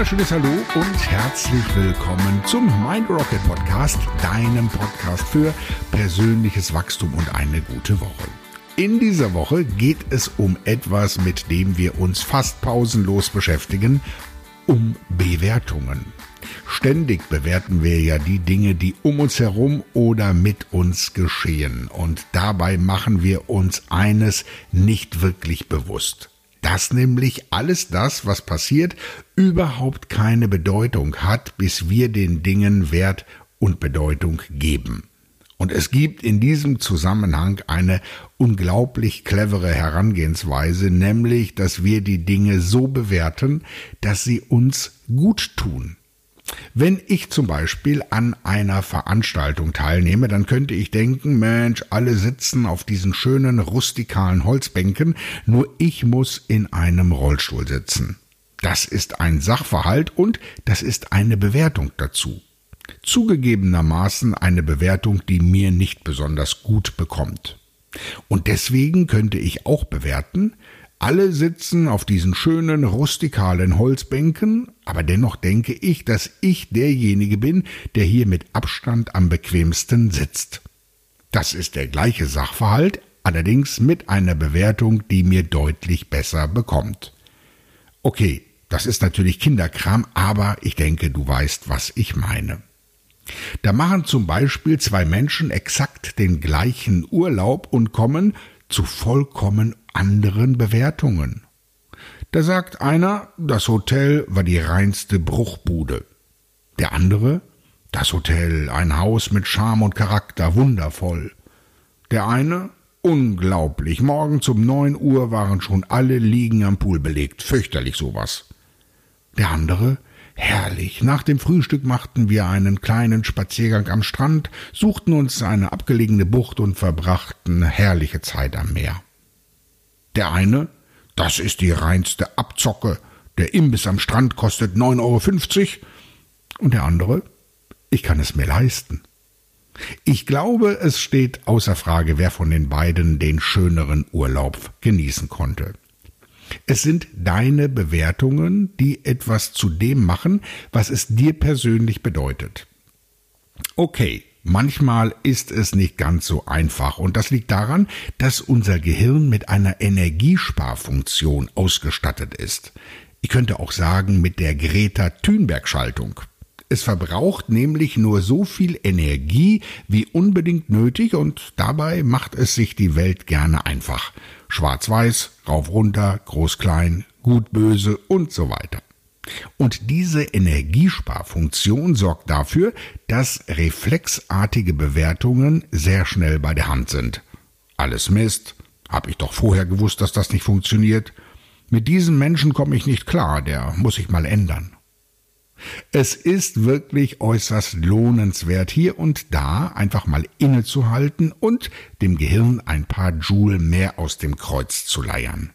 wunderschönes Hallo und herzlich willkommen zum Mind Rocket Podcast, deinem Podcast für persönliches Wachstum und eine gute Woche. In dieser Woche geht es um etwas, mit dem wir uns fast pausenlos beschäftigen, um Bewertungen. Ständig bewerten wir ja die Dinge, die um uns herum oder mit uns geschehen. Und dabei machen wir uns eines nicht wirklich bewusst dass nämlich alles das, was passiert, überhaupt keine Bedeutung hat, bis wir den Dingen Wert und Bedeutung geben. Und es gibt in diesem Zusammenhang eine unglaublich clevere Herangehensweise, nämlich, dass wir die Dinge so bewerten, dass sie uns gut tun. Wenn ich zum Beispiel an einer Veranstaltung teilnehme, dann könnte ich denken, Mensch, alle sitzen auf diesen schönen rustikalen Holzbänken, nur ich muss in einem Rollstuhl sitzen. Das ist ein Sachverhalt und das ist eine Bewertung dazu. Zugegebenermaßen eine Bewertung, die mir nicht besonders gut bekommt. Und deswegen könnte ich auch bewerten, alle sitzen auf diesen schönen rustikalen Holzbänken, aber dennoch denke ich, dass ich derjenige bin, der hier mit Abstand am bequemsten sitzt. Das ist der gleiche Sachverhalt, allerdings mit einer Bewertung, die mir deutlich besser bekommt. Okay, das ist natürlich Kinderkram, aber ich denke, du weißt, was ich meine. Da machen zum Beispiel zwei Menschen exakt den gleichen Urlaub und kommen zu vollkommen anderen Bewertungen. Da sagt einer, das Hotel war die reinste Bruchbude. Der andere, das Hotel, ein Haus mit Charme und Charakter, wundervoll. Der eine, unglaublich, morgens um neun Uhr waren schon alle Liegen am Pool belegt, fürchterlich sowas. Der andere, herrlich, nach dem Frühstück machten wir einen kleinen Spaziergang am Strand, suchten uns eine abgelegene Bucht und verbrachten herrliche Zeit am Meer. Der eine, das ist die reinste Abzocke, der Imbiss am Strand kostet 9,50 Euro. Und der andere, ich kann es mir leisten. Ich glaube, es steht außer Frage, wer von den beiden den schöneren Urlaub genießen konnte. Es sind deine Bewertungen, die etwas zu dem machen, was es dir persönlich bedeutet. Okay, Manchmal ist es nicht ganz so einfach und das liegt daran, dass unser Gehirn mit einer Energiesparfunktion ausgestattet ist. Ich könnte auch sagen mit der Greta Thunberg Schaltung. Es verbraucht nämlich nur so viel Energie wie unbedingt nötig und dabei macht es sich die Welt gerne einfach. Schwarz-Weiß, rauf runter, groß-klein, gut-böse und so weiter. Und diese Energiesparfunktion sorgt dafür, dass reflexartige Bewertungen sehr schnell bei der Hand sind. Alles Mist, hab ich doch vorher gewusst, dass das nicht funktioniert. Mit diesem Menschen komme ich nicht klar, der muss sich mal ändern. Es ist wirklich äußerst lohnenswert, hier und da einfach mal innezuhalten und dem Gehirn ein paar Joule mehr aus dem Kreuz zu leiern.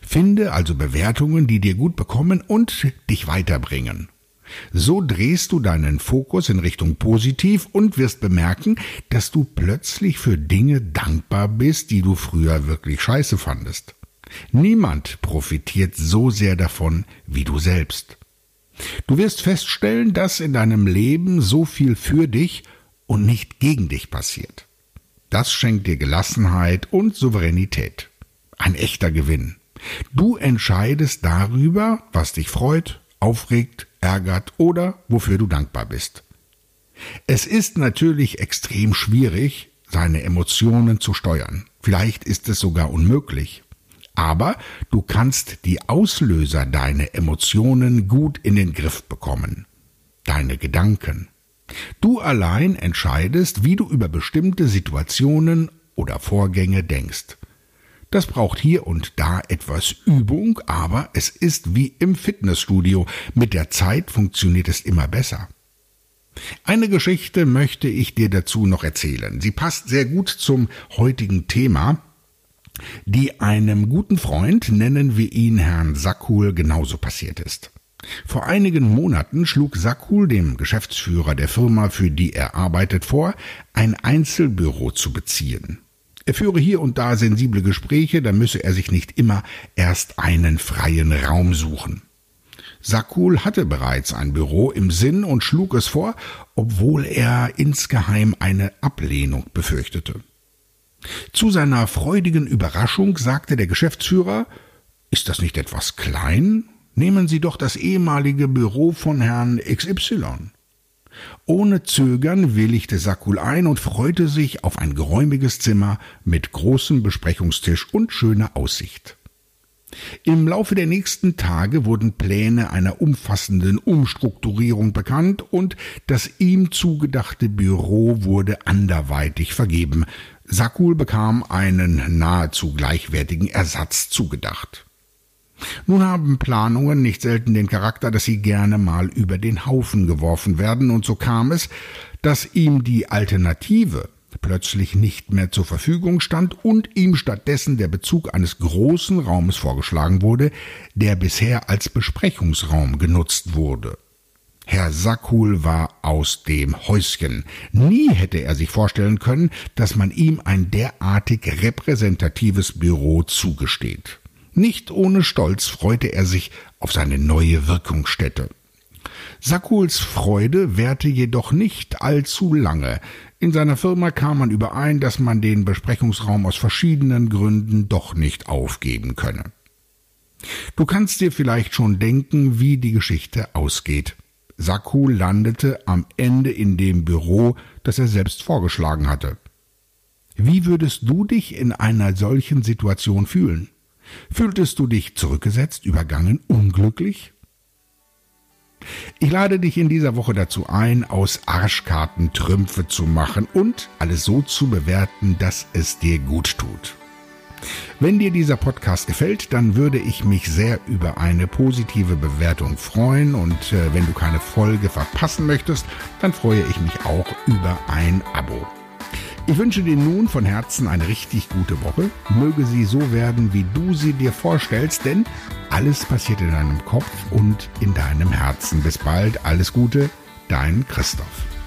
Finde also Bewertungen, die dir gut bekommen und dich weiterbringen. So drehst du deinen Fokus in Richtung positiv und wirst bemerken, dass du plötzlich für Dinge dankbar bist, die du früher wirklich scheiße fandest. Niemand profitiert so sehr davon wie du selbst. Du wirst feststellen, dass in deinem Leben so viel für dich und nicht gegen dich passiert. Das schenkt dir Gelassenheit und Souveränität. Ein echter Gewinn. Du entscheidest darüber, was dich freut, aufregt, ärgert oder wofür du dankbar bist. Es ist natürlich extrem schwierig, seine Emotionen zu steuern. Vielleicht ist es sogar unmöglich. Aber du kannst die Auslöser deiner Emotionen gut in den Griff bekommen. Deine Gedanken. Du allein entscheidest, wie du über bestimmte Situationen oder Vorgänge denkst. Das braucht hier und da etwas Übung, aber es ist wie im Fitnessstudio. Mit der Zeit funktioniert es immer besser. Eine Geschichte möchte ich dir dazu noch erzählen. Sie passt sehr gut zum heutigen Thema, die einem guten Freund, nennen wir ihn Herrn Sackul, genauso passiert ist. Vor einigen Monaten schlug Sackul dem Geschäftsführer der Firma, für die er arbeitet, vor, ein Einzelbüro zu beziehen. Er führe hier und da sensible Gespräche, da müsse er sich nicht immer erst einen freien Raum suchen. Sakul hatte bereits ein Büro im Sinn und schlug es vor, obwohl er insgeheim eine Ablehnung befürchtete. Zu seiner freudigen Überraschung sagte der Geschäftsführer Ist das nicht etwas klein? Nehmen Sie doch das ehemalige Büro von Herrn XY. Ohne Zögern willigte Sakul ein und freute sich auf ein geräumiges Zimmer mit großem Besprechungstisch und schöner Aussicht. Im Laufe der nächsten Tage wurden Pläne einer umfassenden Umstrukturierung bekannt und das ihm zugedachte Büro wurde anderweitig vergeben. Sakul bekam einen nahezu gleichwertigen Ersatz zugedacht. Nun haben Planungen nicht selten den Charakter, dass sie gerne mal über den Haufen geworfen werden, und so kam es, dass ihm die Alternative plötzlich nicht mehr zur Verfügung stand und ihm stattdessen der Bezug eines großen Raumes vorgeschlagen wurde, der bisher als Besprechungsraum genutzt wurde. Herr Sakul war aus dem Häuschen. Nie hätte er sich vorstellen können, dass man ihm ein derartig repräsentatives Büro zugesteht. Nicht ohne Stolz freute er sich auf seine neue Wirkungsstätte. Sakuls Freude währte jedoch nicht allzu lange. In seiner Firma kam man überein, dass man den Besprechungsraum aus verschiedenen Gründen doch nicht aufgeben könne. Du kannst dir vielleicht schon denken, wie die Geschichte ausgeht. Sakul landete am Ende in dem Büro, das er selbst vorgeschlagen hatte. Wie würdest du dich in einer solchen Situation fühlen? Fühltest du dich zurückgesetzt, übergangen, unglücklich? Ich lade dich in dieser Woche dazu ein, aus Arschkarten Trümpfe zu machen und alles so zu bewerten, dass es dir gut tut. Wenn dir dieser Podcast gefällt, dann würde ich mich sehr über eine positive Bewertung freuen und äh, wenn du keine Folge verpassen möchtest, dann freue ich mich auch über ein Abo. Ich wünsche dir nun von Herzen eine richtig gute Woche. Möge sie so werden, wie du sie dir vorstellst, denn alles passiert in deinem Kopf und in deinem Herzen. Bis bald, alles Gute, dein Christoph.